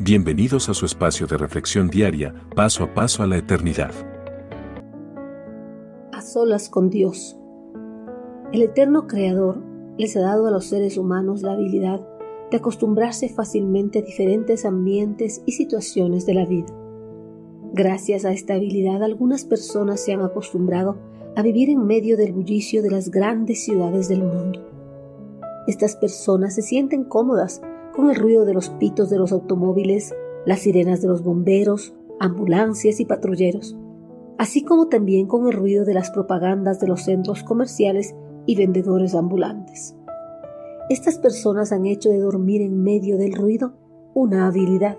Bienvenidos a su espacio de reflexión diaria, paso a paso a la eternidad. A solas con Dios. El eterno Creador les ha dado a los seres humanos la habilidad de acostumbrarse fácilmente a diferentes ambientes y situaciones de la vida. Gracias a esta habilidad algunas personas se han acostumbrado a vivir en medio del bullicio de las grandes ciudades del mundo. Estas personas se sienten cómodas con el ruido de los pitos de los automóviles, las sirenas de los bomberos, ambulancias y patrulleros, así como también con el ruido de las propagandas de los centros comerciales y vendedores ambulantes. Estas personas han hecho de dormir en medio del ruido una habilidad.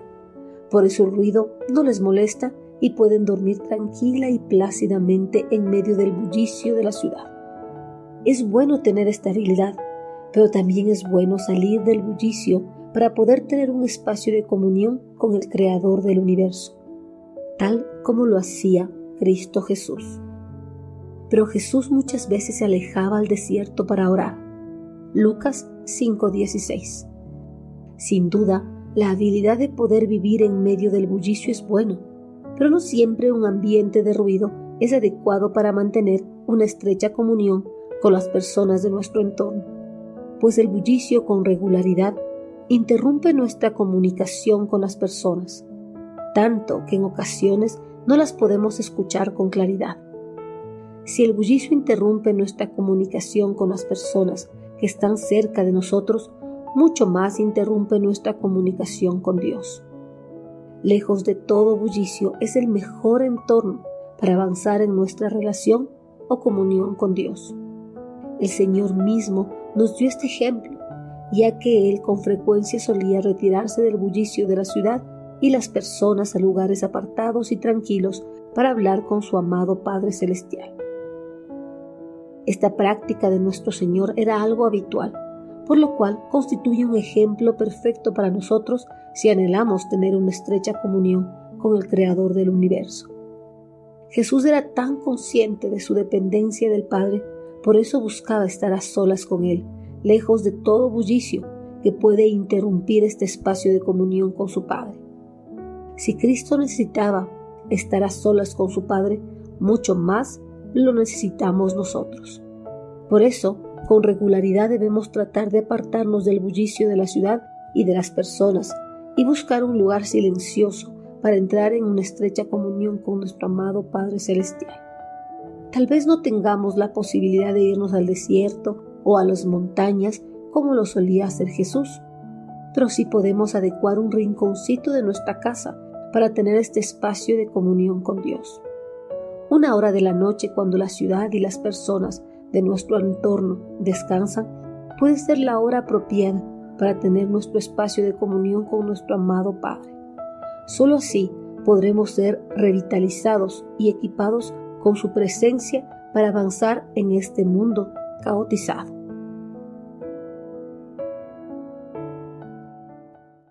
Por eso el ruido no les molesta y pueden dormir tranquila y plácidamente en medio del bullicio de la ciudad. Es bueno tener esta habilidad, pero también es bueno salir del bullicio para poder tener un espacio de comunión con el Creador del universo, tal como lo hacía Cristo Jesús. Pero Jesús muchas veces se alejaba al desierto para orar. Lucas 5:16. Sin duda, la habilidad de poder vivir en medio del bullicio es bueno, pero no siempre un ambiente de ruido es adecuado para mantener una estrecha comunión con las personas de nuestro entorno, pues el bullicio con regularidad interrumpe nuestra comunicación con las personas, tanto que en ocasiones no las podemos escuchar con claridad. Si el bullicio interrumpe nuestra comunicación con las personas que están cerca de nosotros, mucho más interrumpe nuestra comunicación con Dios. Lejos de todo bullicio es el mejor entorno para avanzar en nuestra relación o comunión con Dios. El Señor mismo nos dio este ejemplo ya que él con frecuencia solía retirarse del bullicio de la ciudad y las personas a lugares apartados y tranquilos para hablar con su amado Padre Celestial. Esta práctica de nuestro Señor era algo habitual, por lo cual constituye un ejemplo perfecto para nosotros si anhelamos tener una estrecha comunión con el Creador del universo. Jesús era tan consciente de su dependencia del Padre, por eso buscaba estar a solas con Él lejos de todo bullicio que puede interrumpir este espacio de comunión con su Padre. Si Cristo necesitaba estar a solas con su Padre, mucho más lo necesitamos nosotros. Por eso, con regularidad debemos tratar de apartarnos del bullicio de la ciudad y de las personas y buscar un lugar silencioso para entrar en una estrecha comunión con nuestro amado Padre Celestial. Tal vez no tengamos la posibilidad de irnos al desierto o a las montañas como lo solía hacer Jesús, pero sí podemos adecuar un rinconcito de nuestra casa para tener este espacio de comunión con Dios. Una hora de la noche cuando la ciudad y las personas de nuestro entorno descansan puede ser la hora apropiada para tener nuestro espacio de comunión con nuestro amado Padre. Solo así podremos ser revitalizados y equipados con su presencia para avanzar en este mundo caotizado.